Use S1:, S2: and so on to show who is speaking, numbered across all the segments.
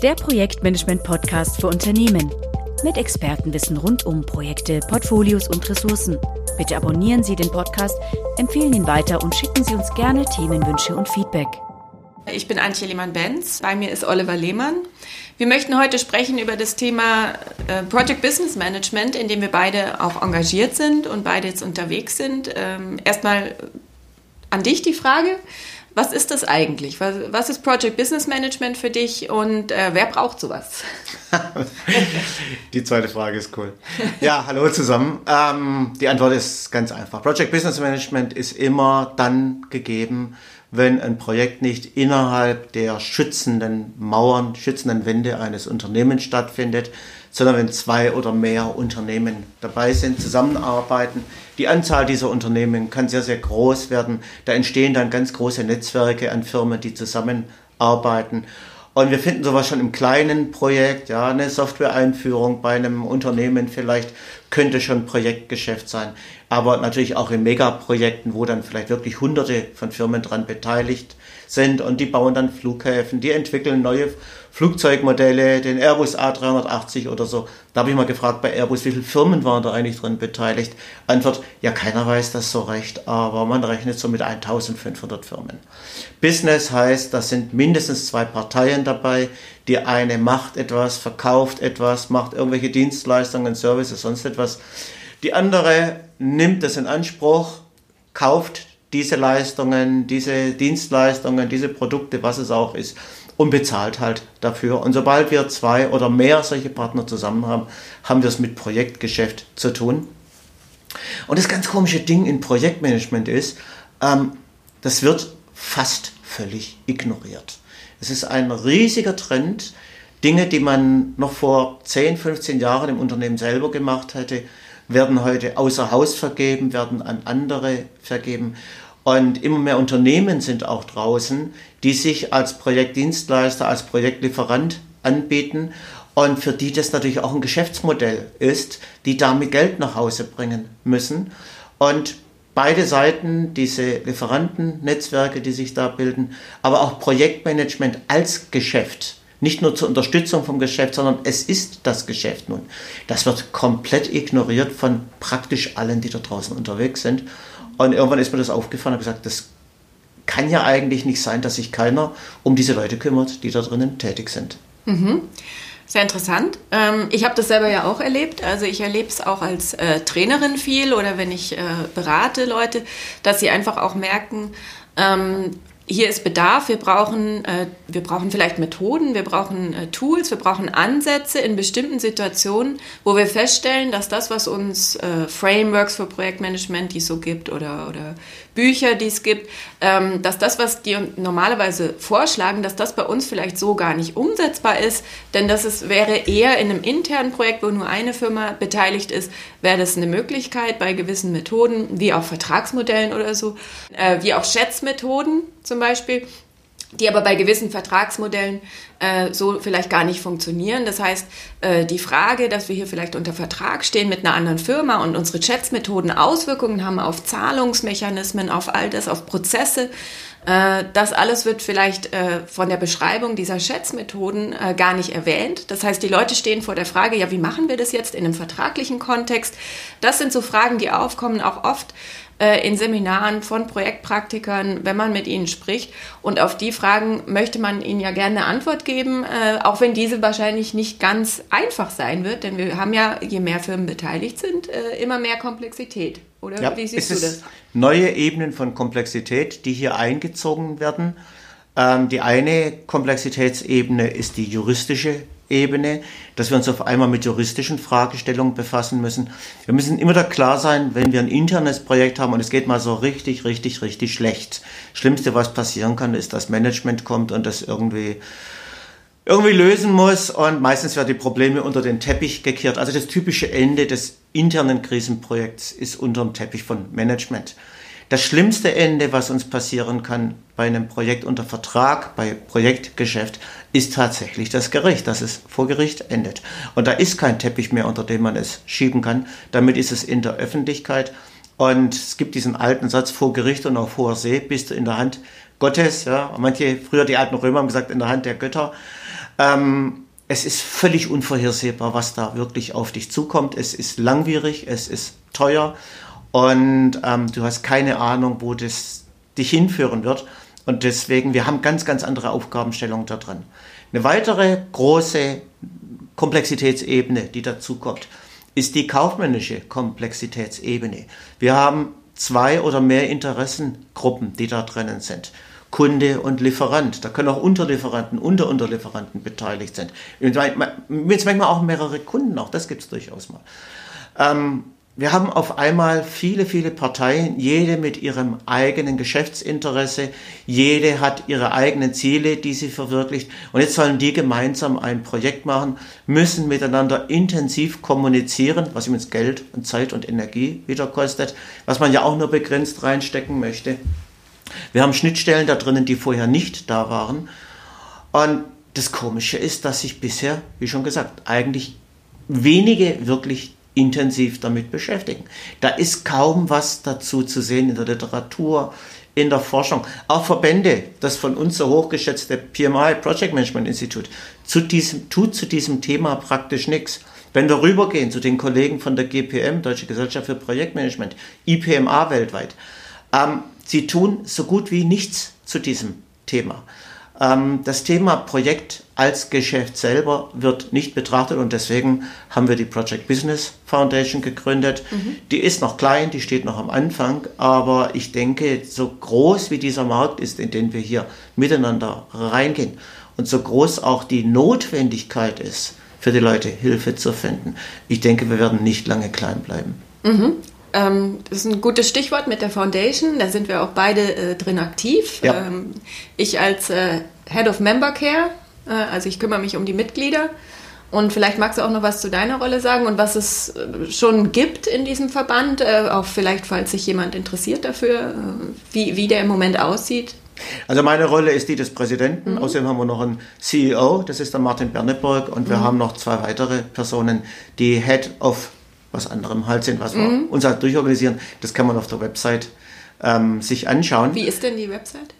S1: der Projektmanagement-Podcast für Unternehmen. Mit Expertenwissen rund um Projekte, Portfolios und Ressourcen. Bitte abonnieren Sie den Podcast, empfehlen ihn weiter und schicken Sie uns gerne Themenwünsche und Feedback.
S2: Ich bin Antje Lehmann-Benz, bei mir ist Oliver Lehmann. Wir möchten heute sprechen über das Thema äh, Project Business Management, in dem wir beide auch engagiert sind und beide jetzt unterwegs sind. Ähm, erstmal an dich die Frage. Was ist das eigentlich? Was, was ist Project Business Management für dich und äh, wer braucht sowas?
S3: die zweite Frage ist cool. Ja, hallo zusammen. Ähm, die Antwort ist ganz einfach. Project Business Management ist immer dann gegeben, wenn ein Projekt nicht innerhalb der schützenden Mauern, schützenden Wände eines Unternehmens stattfindet, sondern wenn zwei oder mehr Unternehmen dabei sind, zusammenarbeiten. Die Anzahl dieser Unternehmen kann sehr, sehr groß werden. Da entstehen dann ganz große Netzwerke an Firmen, die zusammenarbeiten. Und wir finden sowas schon im kleinen Projekt, ja, eine Software-Einführung bei einem Unternehmen vielleicht könnte schon Projektgeschäft sein. Aber natürlich auch in Megaprojekten, wo dann vielleicht wirklich hunderte von Firmen dran beteiligt sind und die bauen dann Flughäfen, die entwickeln neue Flugzeugmodelle, den Airbus A380 oder so. Da habe ich mal gefragt bei Airbus, wie viele Firmen waren da eigentlich drin beteiligt? Antwort, ja, keiner weiß das so recht, aber man rechnet so mit 1500 Firmen. Business heißt, da sind mindestens zwei Parteien dabei. Die eine macht etwas, verkauft etwas, macht irgendwelche Dienstleistungen, Services, sonst etwas. Die andere nimmt es in Anspruch, kauft diese Leistungen, diese Dienstleistungen, diese Produkte, was es auch ist, und bezahlt halt dafür. Und sobald wir zwei oder mehr solche Partner zusammen haben, haben wir es mit Projektgeschäft zu tun. Und das ganz komische Ding in Projektmanagement ist, ähm, das wird fast völlig ignoriert. Es ist ein riesiger Trend. Dinge, die man noch vor 10, 15 Jahren im Unternehmen selber gemacht hätte, werden heute außer Haus vergeben, werden an andere vergeben. Und immer mehr Unternehmen sind auch draußen, die sich als Projektdienstleister, als Projektlieferant anbieten und für die das natürlich auch ein Geschäftsmodell ist, die damit Geld nach Hause bringen müssen. Und beide Seiten, diese Lieferantennetzwerke, die sich da bilden, aber auch Projektmanagement als Geschäft, nicht nur zur Unterstützung vom Geschäft, sondern es ist das Geschäft nun. Das wird komplett ignoriert von praktisch allen, die da draußen unterwegs sind. Und irgendwann ist mir das aufgefallen und gesagt, das kann ja eigentlich nicht sein, dass sich keiner um diese Leute kümmert, die da drinnen tätig sind.
S2: Mhm. Sehr interessant. Ähm, ich habe das selber ja auch erlebt. Also ich erlebe es auch als äh, Trainerin viel oder wenn ich äh, berate Leute, dass sie einfach auch merken, ähm, hier ist Bedarf, wir brauchen, äh, wir brauchen vielleicht Methoden, wir brauchen äh, Tools, wir brauchen Ansätze in bestimmten Situationen, wo wir feststellen, dass das, was uns äh, Frameworks für Projektmanagement, die es so gibt, oder, oder Bücher, die es gibt, ähm, dass das, was die normalerweise vorschlagen, dass das bei uns vielleicht so gar nicht umsetzbar ist, denn das ist, wäre eher in einem internen Projekt, wo nur eine Firma beteiligt ist, wäre das eine Möglichkeit bei gewissen Methoden, wie auch Vertragsmodellen oder so, äh, wie auch Schätzmethoden zum Beispiel, die aber bei gewissen Vertragsmodellen äh, so vielleicht gar nicht funktionieren. Das heißt, äh, die Frage, dass wir hier vielleicht unter Vertrag stehen mit einer anderen Firma und unsere Schätzmethoden Auswirkungen haben auf Zahlungsmechanismen, auf all das, auf Prozesse, äh, das alles wird vielleicht äh, von der Beschreibung dieser Schätzmethoden äh, gar nicht erwähnt. Das heißt, die Leute stehen vor der Frage, ja, wie machen wir das jetzt in einem vertraglichen Kontext? Das sind so Fragen, die aufkommen, auch oft äh, in Seminaren von Projektpraktikern, wenn man mit ihnen spricht. Und auf die Fragen möchte man ihnen ja gerne eine Antwort geben, äh, auch wenn diese wahrscheinlich nicht ganz einfach sein wird, denn wir haben ja, je mehr Firmen beteiligt sind, äh, immer mehr Komplexität. Oder
S3: ja, wie siehst es du das? Neue Ebenen von Komplexität, die hier eingezogen werden. Ähm, die eine Komplexitätsebene ist die juristische Ebene, dass wir uns auf einmal mit juristischen Fragestellungen befassen müssen. Wir müssen immer da klar sein, wenn wir ein internes Projekt haben und es geht mal so richtig, richtig, richtig schlecht. Schlimmste, was passieren kann, ist, dass Management kommt und das irgendwie irgendwie lösen muss und meistens werden die Probleme unter den Teppich gekehrt. Also das typische Ende des internen Krisenprojekts ist unter dem Teppich von Management. Das schlimmste Ende, was uns passieren kann bei einem Projekt unter Vertrag, bei Projektgeschäft, ist tatsächlich das Gericht, dass es vor Gericht endet. Und da ist kein Teppich mehr, unter dem man es schieben kann. Damit ist es in der Öffentlichkeit. Und es gibt diesen alten Satz, vor Gericht und auf hoher See bist du in der Hand Gottes. Ja. Manche, früher die alten Römer haben gesagt, in der Hand der Götter. Ähm, es ist völlig unvorhersehbar, was da wirklich auf dich zukommt. Es ist langwierig, es ist teuer und ähm, du hast keine Ahnung, wo das dich hinführen wird. Und deswegen, wir haben ganz, ganz andere Aufgabenstellungen da drin. Eine weitere große Komplexitätsebene, die dazu kommt, ist die kaufmännische Komplexitätsebene. Wir haben zwei oder mehr Interessengruppen, die da drinnen sind. Kunde und Lieferant. Da können auch Unterlieferanten, Unterunterlieferanten beteiligt sein. Jetzt manchmal auch mehrere Kunden, auch das gibt es durchaus mal. Ähm, wir haben auf einmal viele, viele Parteien, jede mit ihrem eigenen Geschäftsinteresse, jede hat ihre eigenen Ziele, die sie verwirklicht. Und jetzt sollen die gemeinsam ein Projekt machen, müssen miteinander intensiv kommunizieren, was übrigens Geld und Zeit und Energie wieder kostet, was man ja auch nur begrenzt reinstecken möchte. Wir haben Schnittstellen da drinnen, die vorher nicht da waren. Und das Komische ist, dass sich bisher, wie schon gesagt, eigentlich wenige wirklich intensiv damit beschäftigen. Da ist kaum was dazu zu sehen in der Literatur, in der Forschung. Auch Verbände, das von uns so hochgeschätzte PMI, Project Management Institute, zu diesem, tut zu diesem Thema praktisch nichts. Wenn wir rübergehen zu den Kollegen von der GPM, Deutsche Gesellschaft für Projektmanagement, IPMA weltweit, ähm, sie tun so gut wie nichts zu diesem Thema. Ähm, das Thema Projekt als Geschäft selber wird nicht betrachtet und deswegen haben wir die Project Business Foundation gegründet. Mhm. Die ist noch klein, die steht noch am Anfang, aber ich denke, so groß wie dieser Markt ist, in den wir hier miteinander reingehen und so groß auch die Notwendigkeit ist, für die Leute Hilfe zu finden, ich denke, wir werden nicht lange klein bleiben.
S2: Mhm. Ähm, das ist ein gutes Stichwort mit der Foundation. Da sind wir auch beide äh, drin aktiv. Ja. Ähm, ich als äh, Head of Member Care, äh, also ich kümmere mich um die Mitglieder. Und vielleicht magst du auch noch was zu deiner Rolle sagen und was es äh, schon gibt in diesem Verband, äh, auch vielleicht, falls sich jemand interessiert dafür, äh, wie, wie der im Moment aussieht.
S3: Also meine Rolle ist die des Präsidenten. Mhm. Außerdem haben wir noch einen CEO, das ist der Martin Berneburg. Und wir mhm. haben noch zwei weitere Personen, die Head of was anderem halt sind, was mhm. wir uns halt durchorganisieren. Das kann man auf der Website ähm, sich anschauen.
S2: Wie ist denn die Website?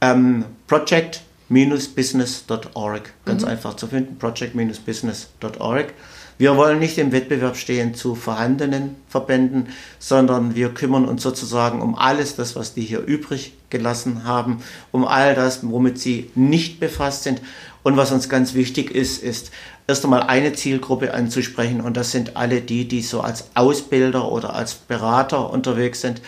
S3: Ähm, project-business.org. Ganz mhm. einfach zu finden. project-business.org. Wir wollen nicht im Wettbewerb stehen zu vorhandenen Verbänden, sondern wir kümmern uns sozusagen um alles das, was die hier übrig gelassen haben, um all das, womit sie nicht befasst sind. Und was uns ganz wichtig ist, ist erst einmal eine Zielgruppe anzusprechen und das sind alle die, die so als Ausbilder oder als Berater unterwegs sind,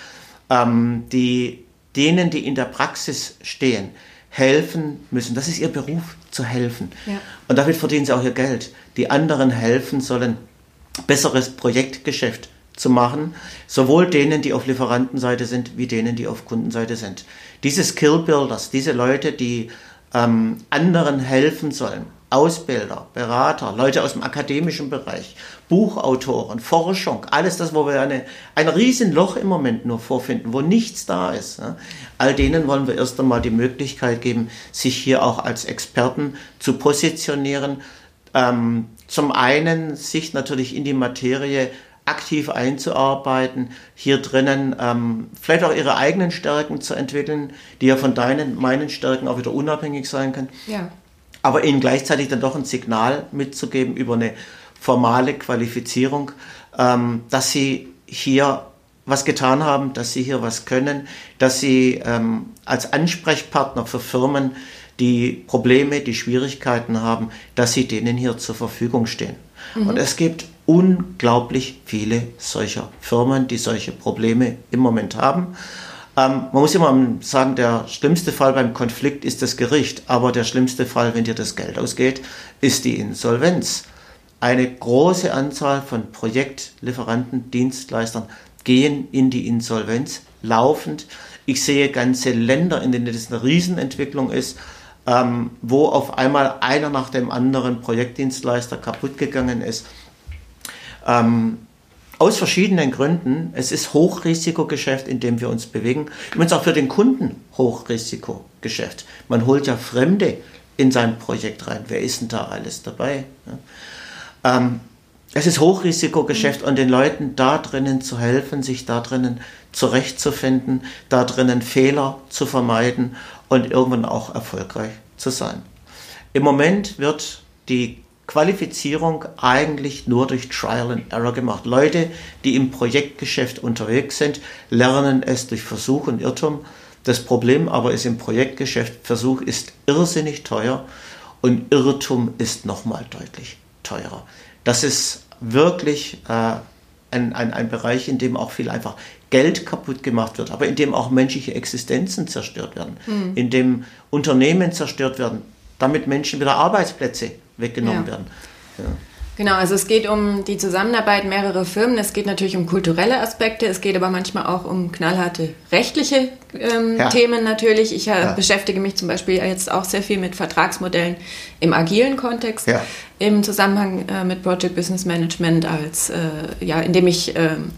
S3: ähm, die denen, die in der Praxis stehen, helfen müssen. Das ist ihr Beruf, zu helfen. Ja. Und damit verdienen sie auch ihr Geld. Die anderen helfen sollen, besseres Projektgeschäft zu machen, sowohl denen, die auf Lieferantenseite sind, wie denen, die auf Kundenseite sind. Diese Skillbuilders, diese Leute, die ähm, anderen helfen sollen, Ausbilder, Berater, Leute aus dem akademischen Bereich, Buchautoren, Forschung, alles das, wo wir eine, ein Riesenloch im Moment nur vorfinden, wo nichts da ist. Ne? All denen wollen wir erst einmal die Möglichkeit geben, sich hier auch als Experten zu positionieren. Ähm, zum einen sich natürlich in die Materie aktiv einzuarbeiten, hier drinnen ähm, vielleicht auch ihre eigenen Stärken zu entwickeln, die ja von deinen, meinen Stärken auch wieder unabhängig sein können. Ja aber ihnen gleichzeitig dann doch ein Signal mitzugeben über eine formale Qualifizierung, ähm, dass sie hier was getan haben, dass sie hier was können, dass sie ähm, als Ansprechpartner für Firmen, die Probleme, die Schwierigkeiten haben, dass sie denen hier zur Verfügung stehen. Mhm. Und es gibt unglaublich viele solcher Firmen, die solche Probleme im Moment haben. Ähm, man muss immer sagen, der schlimmste Fall beim Konflikt ist das Gericht, aber der schlimmste Fall, wenn dir das Geld ausgeht, ist die Insolvenz. Eine große Anzahl von Projektlieferanten, Dienstleistern gehen in die Insolvenz laufend. Ich sehe ganze Länder, in denen das eine Riesenentwicklung ist, ähm, wo auf einmal einer nach dem anderen Projektdienstleister kaputt gegangen ist. Ähm, aus verschiedenen Gründen. Es ist Hochrisikogeschäft, in dem wir uns bewegen. Übrigens auch für den Kunden Hochrisikogeschäft. Man holt ja Fremde in sein Projekt rein. Wer ist denn da alles dabei? Ähm, es ist Hochrisikogeschäft und den Leuten da drinnen zu helfen, sich da drinnen zurechtzufinden, da drinnen Fehler zu vermeiden und irgendwann auch erfolgreich zu sein. Im Moment wird die Qualifizierung eigentlich nur durch Trial and Error gemacht. Leute, die im Projektgeschäft unterwegs sind, lernen es durch Versuch und Irrtum. Das Problem aber ist im Projektgeschäft, Versuch ist irrsinnig teuer und Irrtum ist nochmal deutlich teurer. Das ist wirklich äh, ein, ein, ein Bereich, in dem auch viel einfach Geld kaputt gemacht wird, aber in dem auch menschliche Existenzen zerstört werden, mhm. in dem Unternehmen zerstört werden, damit Menschen wieder Arbeitsplätze weggenommen ja. werden. Ja.
S2: Genau, also es geht um die Zusammenarbeit mehrerer Firmen, es geht natürlich um kulturelle Aspekte, es geht aber manchmal auch um knallharte rechtliche ähm, ja. Themen natürlich. Ich äh, ja. beschäftige mich zum Beispiel jetzt auch sehr viel mit Vertragsmodellen im agilen Kontext, ja. im Zusammenhang äh, mit Project Business Management, als, äh, ja, indem ich ähm,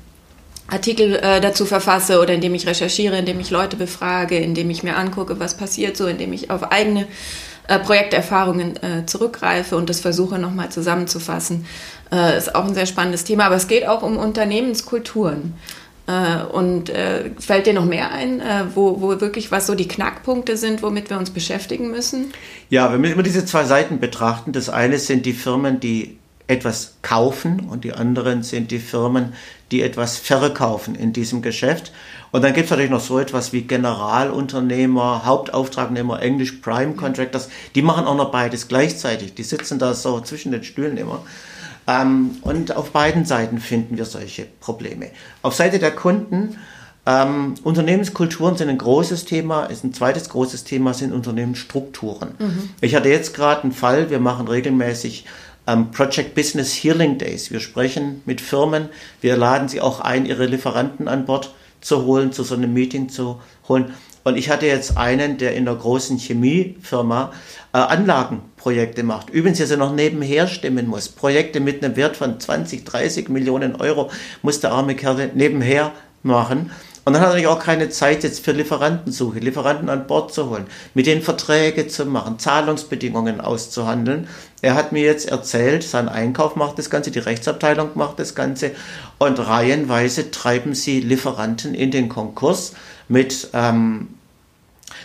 S2: Artikel äh, dazu verfasse oder indem ich recherchiere, indem ich Leute befrage, indem ich mir angucke, was passiert so, indem ich auf eigene äh, Projekterfahrungen äh, zurückgreife und das versuche nochmal zusammenzufassen. Äh, ist auch ein sehr spannendes Thema, aber es geht auch um Unternehmenskulturen. Äh, und äh, fällt dir noch mehr ein, wo, wo wirklich was so die Knackpunkte sind, womit wir uns beschäftigen müssen?
S3: Ja, wir müssen immer diese zwei Seiten betrachten. Das eine sind die Firmen, die etwas kaufen und die anderen sind die Firmen, die etwas verkaufen in diesem Geschäft. Und dann gibt es natürlich noch so etwas wie Generalunternehmer, Hauptauftragnehmer, Englisch Prime Contractors. Die machen auch noch beides gleichzeitig. Die sitzen da so zwischen den Stühlen immer. Ähm, und auf beiden Seiten finden wir solche Probleme. Auf Seite der Kunden, ähm, Unternehmenskulturen sind ein großes Thema. Ist ein zweites großes Thema sind Unternehmensstrukturen. Mhm. Ich hatte jetzt gerade einen Fall, wir machen regelmäßig ähm, Project Business Healing Days. Wir sprechen mit Firmen, wir laden sie auch ein, ihre Lieferanten an Bord zu holen, zu so einem Meeting zu holen. Und ich hatte jetzt einen, der in einer großen Chemiefirma äh, Anlagenprojekte macht. Übrigens, jetzt noch nebenher stimmen muss. Projekte mit einem Wert von 20, 30 Millionen Euro muss der arme Kerl nebenher machen. Und dann hat er natürlich auch keine Zeit jetzt für Lieferantensuche, Lieferanten an Bord zu holen, mit denen Verträge zu machen, Zahlungsbedingungen auszuhandeln. Er hat mir jetzt erzählt, sein Einkauf macht das Ganze, die Rechtsabteilung macht das Ganze und reihenweise treiben sie Lieferanten in den Konkurs mit ähm,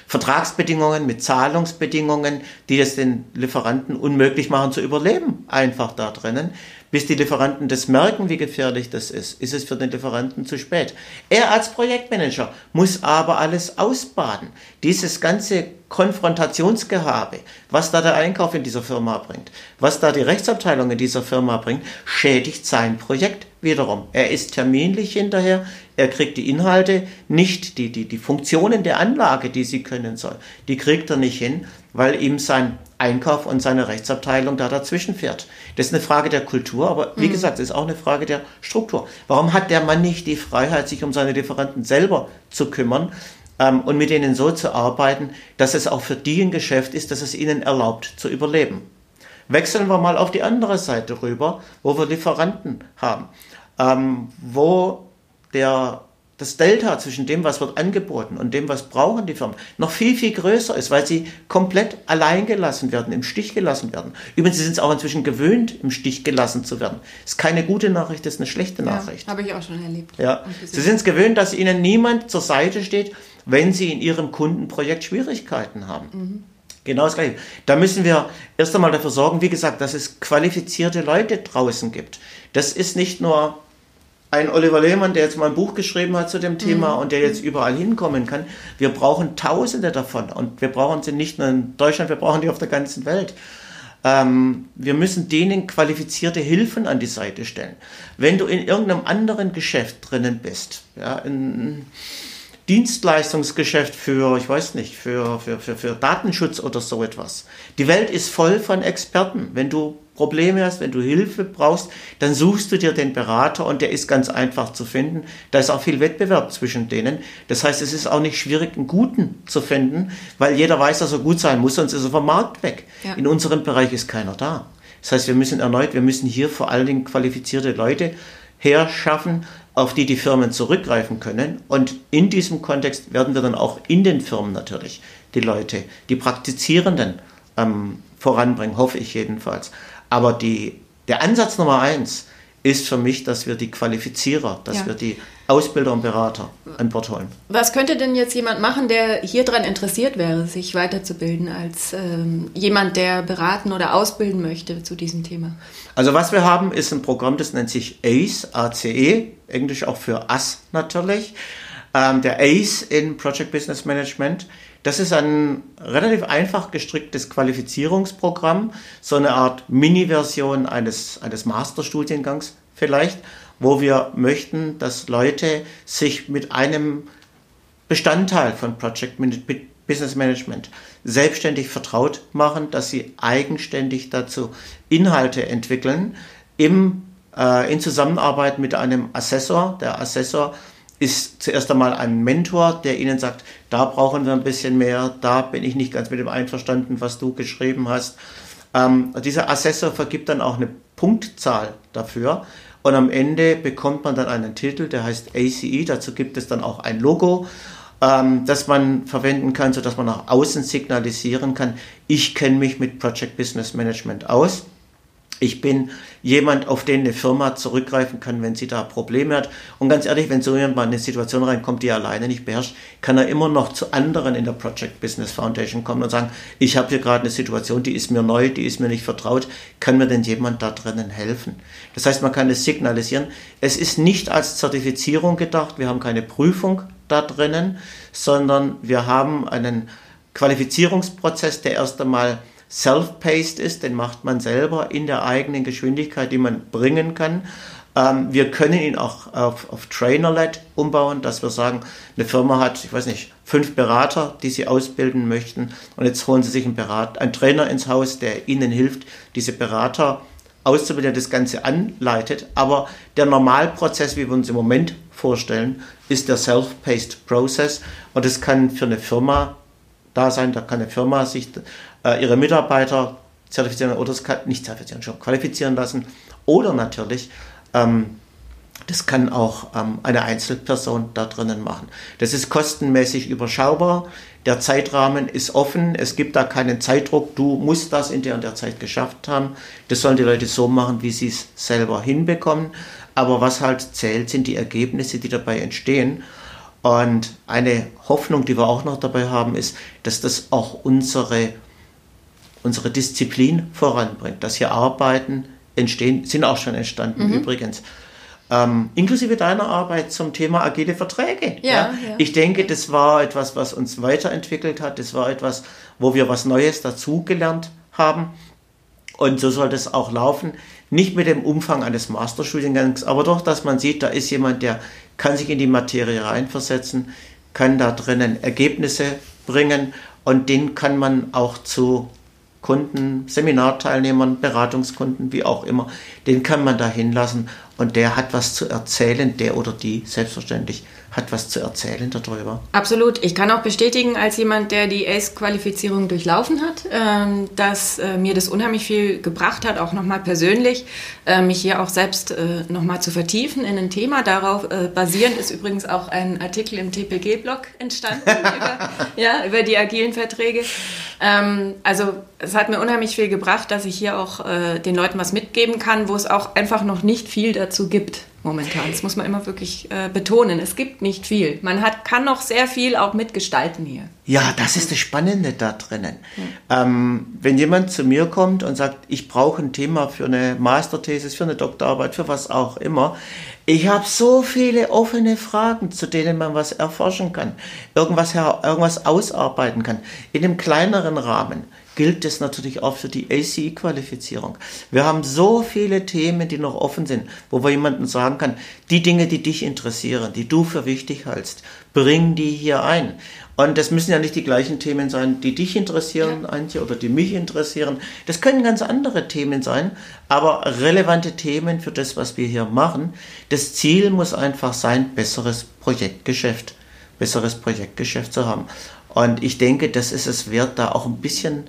S3: Vertragsbedingungen, mit Zahlungsbedingungen, die es den Lieferanten unmöglich machen zu überleben, einfach da drinnen. Bis die Lieferanten das merken, wie gefährlich das ist, ist es für den Lieferanten zu spät. Er als Projektmanager muss aber alles ausbaden. Dieses ganze Konfrontationsgehabe, was da der Einkauf in dieser Firma bringt, was da die Rechtsabteilung in dieser Firma bringt, schädigt sein Projekt wiederum. Er ist terminlich hinterher, er kriegt die Inhalte, nicht die, die, die Funktionen der Anlage, die sie können soll, die kriegt er nicht hin, weil ihm sein Einkauf und seine Rechtsabteilung da dazwischen fährt. Das ist eine Frage der Kultur, aber wie mhm. gesagt, es ist auch eine Frage der Struktur. Warum hat der Mann nicht die Freiheit, sich um seine Lieferanten selber zu kümmern ähm, und mit denen so zu arbeiten, dass es auch für die ein Geschäft ist, dass es ihnen erlaubt zu überleben? Wechseln wir mal auf die andere Seite rüber, wo wir Lieferanten haben, ähm, wo der das Delta zwischen dem, was wird angeboten und dem, was brauchen die Firmen, noch viel, viel größer ist, weil sie komplett allein gelassen werden, im Stich gelassen werden. Übrigens, sie sind es auch inzwischen gewöhnt, im Stich gelassen zu werden. Ist keine gute Nachricht, ist eine schlechte Nachricht.
S2: Ja, habe ich auch schon erlebt.
S3: Ja. Sie sind es gewöhnt, dass ihnen niemand zur Seite steht, wenn sie in ihrem Kundenprojekt Schwierigkeiten haben. Mhm. Genau das Gleiche. Da müssen wir erst einmal dafür sorgen, wie gesagt, dass es qualifizierte Leute draußen gibt. Das ist nicht nur ein Oliver Lehmann, der jetzt mal ein Buch geschrieben hat zu dem Thema mhm. und der jetzt überall hinkommen kann. Wir brauchen Tausende davon und wir brauchen sie nicht nur in Deutschland, wir brauchen die auf der ganzen Welt. Ähm, wir müssen denen qualifizierte Hilfen an die Seite stellen. Wenn du in irgendeinem anderen Geschäft drinnen bist, ja, in Dienstleistungsgeschäft für, ich weiß nicht, für, für, für, für Datenschutz oder so etwas. Die Welt ist voll von Experten. Wenn du Probleme hast, wenn du Hilfe brauchst, dann suchst du dir den Berater und der ist ganz einfach zu finden. Da ist auch viel Wettbewerb zwischen denen. Das heißt, es ist auch nicht schwierig, einen guten zu finden, weil jeder weiß, dass er gut sein muss, sonst ist er vom Markt weg. Ja. In unserem Bereich ist keiner da. Das heißt, wir müssen erneut, wir müssen hier vor allen Dingen qualifizierte Leute herschaffen, auf die die Firmen zurückgreifen können. Und in diesem Kontext werden wir dann auch in den Firmen natürlich die Leute, die Praktizierenden ähm, voranbringen, hoffe ich jedenfalls. Aber die, der Ansatz Nummer eins ist für mich, dass wir die Qualifizierer, dass ja. wir die Ausbilder und Berater an Bord holen.
S2: Was könnte denn jetzt jemand machen, der hier dran interessiert wäre, sich weiterzubilden, als ähm, jemand, der beraten oder ausbilden möchte zu diesem Thema?
S3: Also was wir haben, ist ein Programm, das nennt sich ACE, ACE, Englisch auch für AS natürlich. Ähm, der ACE in Project Business Management. Das ist ein relativ einfach gestricktes Qualifizierungsprogramm, so eine Art Mini-Version eines, eines Masterstudiengangs vielleicht wo wir möchten, dass Leute sich mit einem Bestandteil von Project Business Management selbstständig vertraut machen, dass sie eigenständig dazu Inhalte entwickeln im, äh, in Zusammenarbeit mit einem Assessor. Der Assessor ist zuerst einmal ein Mentor, der Ihnen sagt, da brauchen wir ein bisschen mehr, da bin ich nicht ganz mit dem einverstanden, was du geschrieben hast. Ähm, dieser Assessor vergibt dann auch eine Punktzahl dafür und am Ende bekommt man dann einen Titel, der heißt ACE. Dazu gibt es dann auch ein Logo, ähm, das man verwenden kann, sodass man nach außen signalisieren kann, ich kenne mich mit Project Business Management aus. Ich bin jemand, auf den eine Firma zurückgreifen kann, wenn sie da Probleme hat. Und ganz ehrlich, wenn so jemand mal in eine Situation reinkommt, die er alleine nicht beherrscht, kann er immer noch zu anderen in der Project Business Foundation kommen und sagen, ich habe hier gerade eine Situation, die ist mir neu, die ist mir nicht vertraut. Kann mir denn jemand da drinnen helfen? Das heißt, man kann es signalisieren. Es ist nicht als Zertifizierung gedacht. Wir haben keine Prüfung da drinnen, sondern wir haben einen Qualifizierungsprozess, der erst einmal self-paced ist, den macht man selber in der eigenen Geschwindigkeit, die man bringen kann. Ähm, wir können ihn auch auf, auf Trainer-led umbauen, dass wir sagen, eine Firma hat, ich weiß nicht, fünf Berater, die sie ausbilden möchten und jetzt holen sie sich einen, Berater, einen Trainer ins Haus, der ihnen hilft, diese Berater auszubilden, der das Ganze anleitet. Aber der Normalprozess, wie wir uns im Moment vorstellen, ist der self-paced Process und es kann für eine Firma da sein, da kann eine Firma sich äh, ihre Mitarbeiter zertifizieren oder nicht zertifizieren, schon qualifizieren lassen. Oder natürlich, ähm, das kann auch ähm, eine Einzelperson da drinnen machen. Das ist kostenmäßig überschaubar. Der Zeitrahmen ist offen. Es gibt da keinen Zeitdruck. Du musst das in der und der Zeit geschafft haben. Das sollen die Leute so machen, wie sie es selber hinbekommen. Aber was halt zählt, sind die Ergebnisse, die dabei entstehen. Und eine Hoffnung, die wir auch noch dabei haben, ist, dass das auch unsere unsere Disziplin voranbringt. Dass hier Arbeiten entstehen, sind auch schon entstanden mhm. übrigens. Ähm, inklusive deiner Arbeit zum Thema agile Verträge. Ja, ja. Ich denke, das war etwas, was uns weiterentwickelt hat. Das war etwas, wo wir was Neues dazugelernt haben. Und so soll das auch laufen. Nicht mit dem Umfang eines Masterstudiengangs, aber doch, dass man sieht, da ist jemand, der kann sich in die Materie reinversetzen, kann da drinnen Ergebnisse bringen und den kann man auch zu Kunden, Seminarteilnehmern, Beratungskunden, wie auch immer, den kann man da hinlassen und der hat was zu erzählen, der oder die selbstverständlich hat was zu erzählen darüber.
S2: Absolut. Ich kann auch bestätigen, als jemand, der die ACE-Qualifizierung durchlaufen hat, ähm, dass äh, mir das unheimlich viel gebracht hat, auch nochmal persönlich, äh, mich hier auch selbst äh, nochmal zu vertiefen in ein Thema. Darauf basierend ist übrigens auch ein Artikel im TPG-Blog entstanden über, ja, über die agilen Verträge. Ähm, also es hat mir unheimlich viel gebracht, dass ich hier auch den Leuten was mitgeben kann, wo es auch einfach noch nicht viel dazu gibt momentan. Das muss man immer wirklich äh, betonen. Es gibt nicht viel. Man hat, kann noch sehr viel auch mitgestalten hier.
S3: Ja, das ist das Spannende da drinnen. Ja. Ähm, wenn jemand zu mir kommt und sagt, ich brauche ein Thema für eine Masterthesis, für eine Doktorarbeit, für was auch immer, ich habe so viele offene Fragen, zu denen man was erforschen kann, irgendwas, irgendwas ausarbeiten kann, in einem kleineren Rahmen gilt das natürlich auch für die ACE-Qualifizierung. Wir haben so viele Themen, die noch offen sind, wo wir jemandem sagen kann, die Dinge, die dich interessieren, die du für wichtig hältst, bring die hier ein. Und das müssen ja nicht die gleichen Themen sein, die dich interessieren, ja. Antje, oder die mich interessieren. Das können ganz andere Themen sein, aber relevante Themen für das, was wir hier machen. Das Ziel muss einfach sein, besseres Projektgeschäft, besseres Projektgeschäft zu haben. Und ich denke, das ist es wert, da auch ein bisschen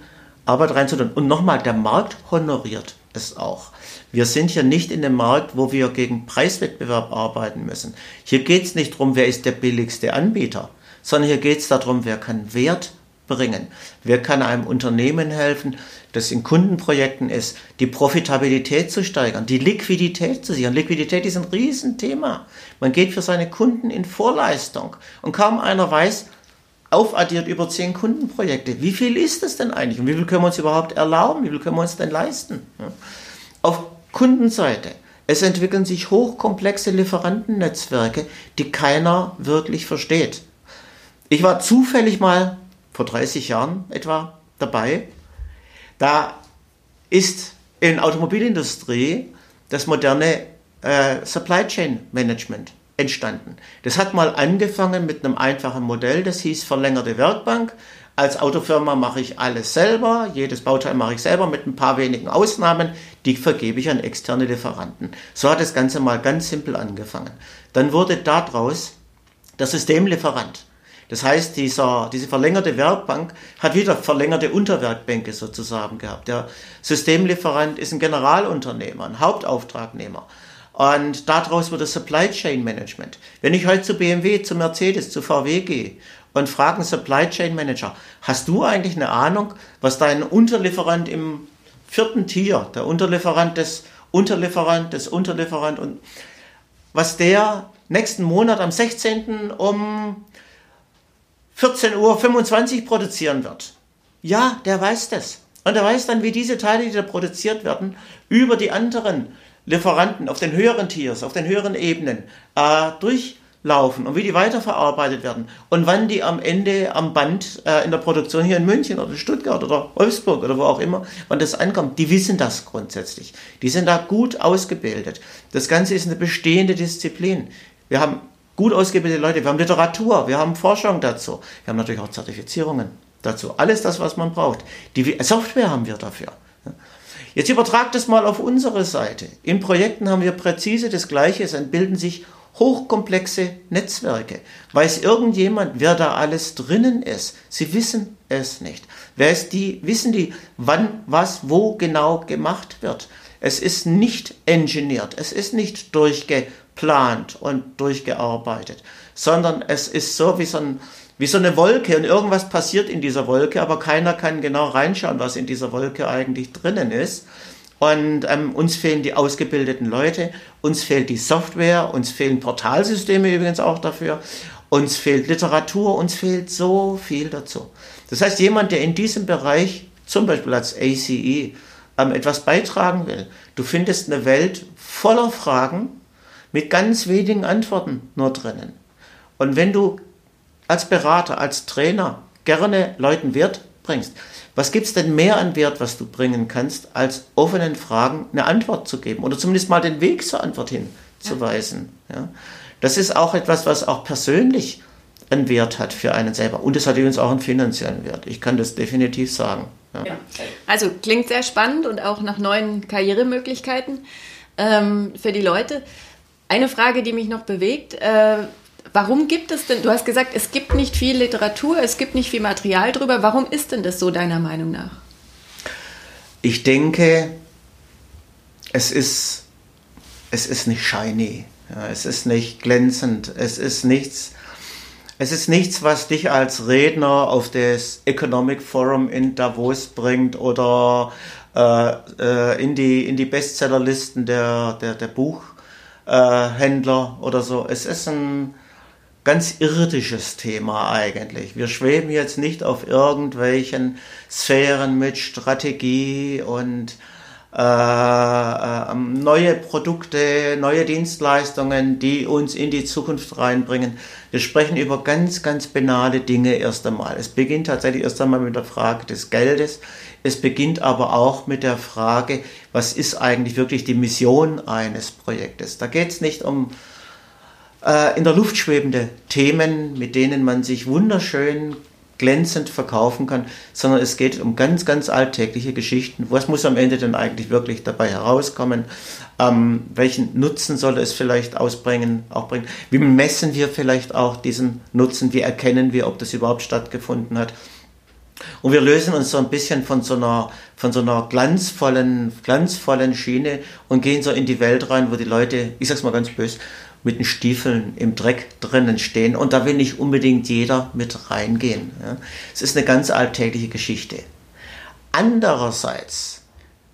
S3: Arbeit reinzutun. Und nochmal, der Markt honoriert es auch. Wir sind hier nicht in dem Markt, wo wir gegen Preiswettbewerb arbeiten müssen. Hier geht es nicht darum, wer ist der billigste Anbieter, sondern hier geht es darum, wer kann Wert bringen? Wer kann einem Unternehmen helfen, das in Kundenprojekten ist, die Profitabilität zu steigern, die Liquidität zu sichern? Liquidität ist ein Riesenthema. Man geht für seine Kunden in Vorleistung und kaum einer weiß, aufaddiert über zehn Kundenprojekte. Wie viel ist das denn eigentlich? Und wie viel können wir uns überhaupt erlauben? Wie viel können wir uns denn leisten? Auf Kundenseite. Es entwickeln sich hochkomplexe Lieferantennetzwerke, die keiner wirklich versteht. Ich war zufällig mal vor 30 Jahren etwa dabei. Da ist in Automobilindustrie das moderne äh, Supply Chain Management entstanden. Das hat mal angefangen mit einem einfachen Modell, das hieß verlängerte Werkbank. Als Autofirma mache ich alles selber, jedes Bauteil mache ich selber mit ein paar wenigen Ausnahmen, die vergebe ich an externe Lieferanten. So hat das Ganze mal ganz simpel angefangen. Dann wurde daraus der Systemlieferant. Das heißt, dieser, diese verlängerte Werkbank hat wieder verlängerte Unterwerkbänke sozusagen gehabt. Der Systemlieferant ist ein Generalunternehmer, ein Hauptauftragnehmer. Und daraus wird das Supply Chain Management. Wenn ich heute zu BMW, zu Mercedes, zu VW gehe und frage einen Supply Chain Manager, hast du eigentlich eine Ahnung, was dein Unterlieferant im vierten Tier, der Unterlieferant des Unterlieferant des Unterlieferant und was der nächsten Monat am 16. um 14.25 Uhr produzieren wird? Ja, der weiß das. Und er weiß dann, wie diese Teile, die da produziert werden, über die anderen Lieferanten auf den höheren Tiers, auf den höheren Ebenen äh, durchlaufen und wie die weiterverarbeitet werden und wann die am Ende am Band äh, in der Produktion hier in München oder Stuttgart oder Wolfsburg oder wo auch immer, wann das ankommt, die wissen das grundsätzlich. Die sind da gut ausgebildet. Das Ganze ist eine bestehende Disziplin. Wir haben gut ausgebildete Leute, wir haben Literatur, wir haben Forschung dazu, wir haben natürlich auch Zertifizierungen dazu. Alles das, was man braucht. Die Software haben wir dafür. Jetzt übertragt es mal auf unsere Seite. In Projekten haben wir präzise das Gleiche. Es entbilden sich hochkomplexe Netzwerke. Weiß irgendjemand, wer da alles drinnen ist? Sie wissen es nicht. Wer ist die, wissen die, wann, was, wo genau gemacht wird? Es ist nicht engineert, es ist nicht durchgeplant und durchgearbeitet, sondern es ist so wie so ein wie so eine Wolke und irgendwas passiert in dieser Wolke, aber keiner kann genau reinschauen, was in dieser Wolke eigentlich drinnen ist. Und ähm, uns fehlen die ausgebildeten Leute, uns fehlt die Software, uns fehlen Portalsysteme übrigens auch dafür, uns fehlt Literatur, uns fehlt so viel dazu. Das heißt, jemand, der in diesem Bereich, zum Beispiel als ACE, ähm, etwas beitragen will, du findest eine Welt voller Fragen mit ganz wenigen Antworten nur drinnen. Und wenn du als Berater, als Trainer gerne Leuten Wert bringst. Was gibt es denn mehr an Wert, was du bringen kannst, als offenen Fragen eine Antwort zu geben oder zumindest mal den Weg zur Antwort hinzuweisen? Ja. ja. Das ist auch etwas, was auch persönlich einen Wert hat für einen selber. Und es hat übrigens auch einen finanziellen Wert. Ich kann das definitiv sagen.
S2: Ja. Ja. Also klingt sehr spannend und auch nach neuen Karrieremöglichkeiten ähm, für die Leute. Eine Frage, die mich noch bewegt, äh, Warum gibt es denn, du hast gesagt, es gibt nicht viel Literatur, es gibt nicht viel Material drüber. Warum ist denn das so deiner Meinung nach?
S3: Ich denke, es ist, es ist nicht shiny, ja, es ist nicht glänzend, es ist nichts, es ist nichts, was dich als Redner auf das Economic Forum in Davos bringt oder äh, äh in, die, in die Bestsellerlisten der, der, der Buchhändler oder so. Es ist ein, ganz irdisches Thema eigentlich. Wir schweben jetzt nicht auf irgendwelchen Sphären mit Strategie und äh, äh, neue Produkte, neue Dienstleistungen, die uns in die Zukunft reinbringen. Wir sprechen über ganz, ganz banale Dinge erst einmal. Es beginnt tatsächlich erst einmal mit der Frage des Geldes. Es beginnt aber auch mit der Frage, was ist eigentlich wirklich die Mission eines Projektes. Da geht es nicht um in der Luft schwebende Themen, mit denen man sich wunderschön glänzend verkaufen kann, sondern es geht um ganz, ganz alltägliche Geschichten. Was muss am Ende denn eigentlich wirklich dabei herauskommen? Ähm, welchen Nutzen soll es vielleicht ausbringen, auch bringen? Wie messen wir vielleicht auch diesen Nutzen? Wie erkennen wir, ob das überhaupt stattgefunden hat? Und wir lösen uns so ein bisschen von so einer, von so einer glanzvollen, glanzvollen Schiene und gehen so in die Welt rein, wo die Leute, ich sag's mal ganz böse, mit den Stiefeln im Dreck drinnen stehen und da will nicht unbedingt jeder mit reingehen. Es ist eine ganz alltägliche Geschichte. Andererseits,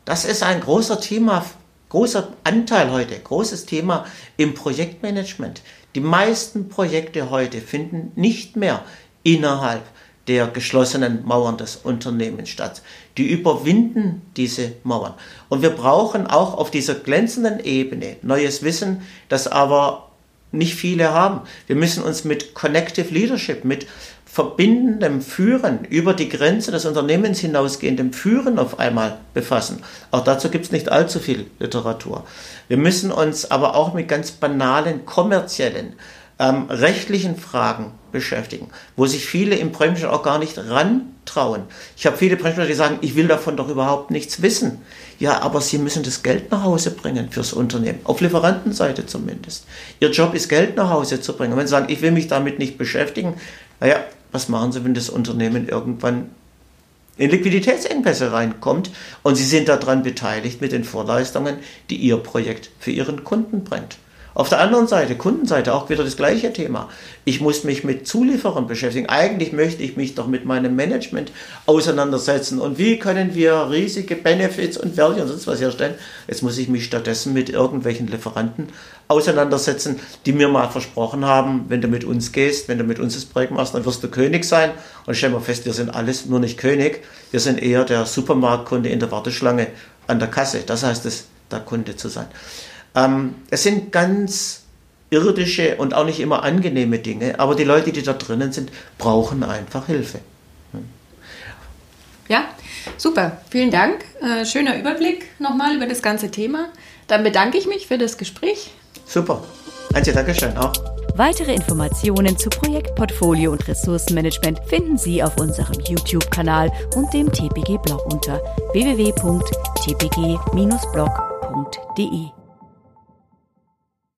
S3: das ist ein großer Thema, großer Anteil heute, großes Thema im Projektmanagement. Die meisten Projekte heute finden nicht mehr innerhalb der geschlossenen Mauern des Unternehmens statt. Die überwinden diese Mauern. Und wir brauchen auch auf dieser glänzenden Ebene neues Wissen, das aber nicht viele haben. Wir müssen uns mit Connective Leadership, mit verbindendem Führen, über die Grenze des Unternehmens hinausgehendem Führen auf einmal befassen. Auch dazu gibt es nicht allzu viel Literatur. Wir müssen uns aber auch mit ganz banalen kommerziellen, ähm, rechtlichen Fragen beschäftigen, wo sich viele im Bremschen auch gar nicht rantrauen. Ich habe viele Bremsler, die sagen, ich will davon doch überhaupt nichts wissen. Ja, aber sie müssen das Geld nach Hause bringen fürs Unternehmen, auf Lieferantenseite zumindest. Ihr Job ist Geld nach Hause zu bringen. Wenn sie sagen, ich will mich damit nicht beschäftigen, naja, was machen Sie, wenn das Unternehmen irgendwann in Liquiditätsengpässe reinkommt und Sie sind daran beteiligt mit den Vorleistungen, die Ihr Projekt für Ihren Kunden bringt? Auf der anderen Seite, Kundenseite, auch wieder das gleiche Thema. Ich muss mich mit Zulieferern beschäftigen. Eigentlich möchte ich mich doch mit meinem Management auseinandersetzen. Und wie können wir riesige Benefits und Value und sonst was herstellen? Jetzt muss ich mich stattdessen mit irgendwelchen Lieferanten auseinandersetzen, die mir mal versprochen haben, wenn du mit uns gehst, wenn du mit uns das Projekt machst, dann wirst du König sein. Und stellen wir fest, wir sind alles nur nicht König. Wir sind eher der Supermarktkunde in der Warteschlange an der Kasse. Das heißt es, der Kunde zu sein. Ähm, es sind ganz irdische und auch nicht immer angenehme Dinge, aber die Leute, die da drinnen sind, brauchen einfach Hilfe.
S2: Ja, super. Vielen Dank. Äh, schöner Überblick nochmal über das ganze Thema. Dann bedanke ich mich für das Gespräch.
S3: Super. Antje, danke schön auch.
S1: Weitere Informationen zu Projektportfolio und Ressourcenmanagement finden Sie auf unserem YouTube-Kanal und dem TPG-Blog unter www.tpg-blog.de.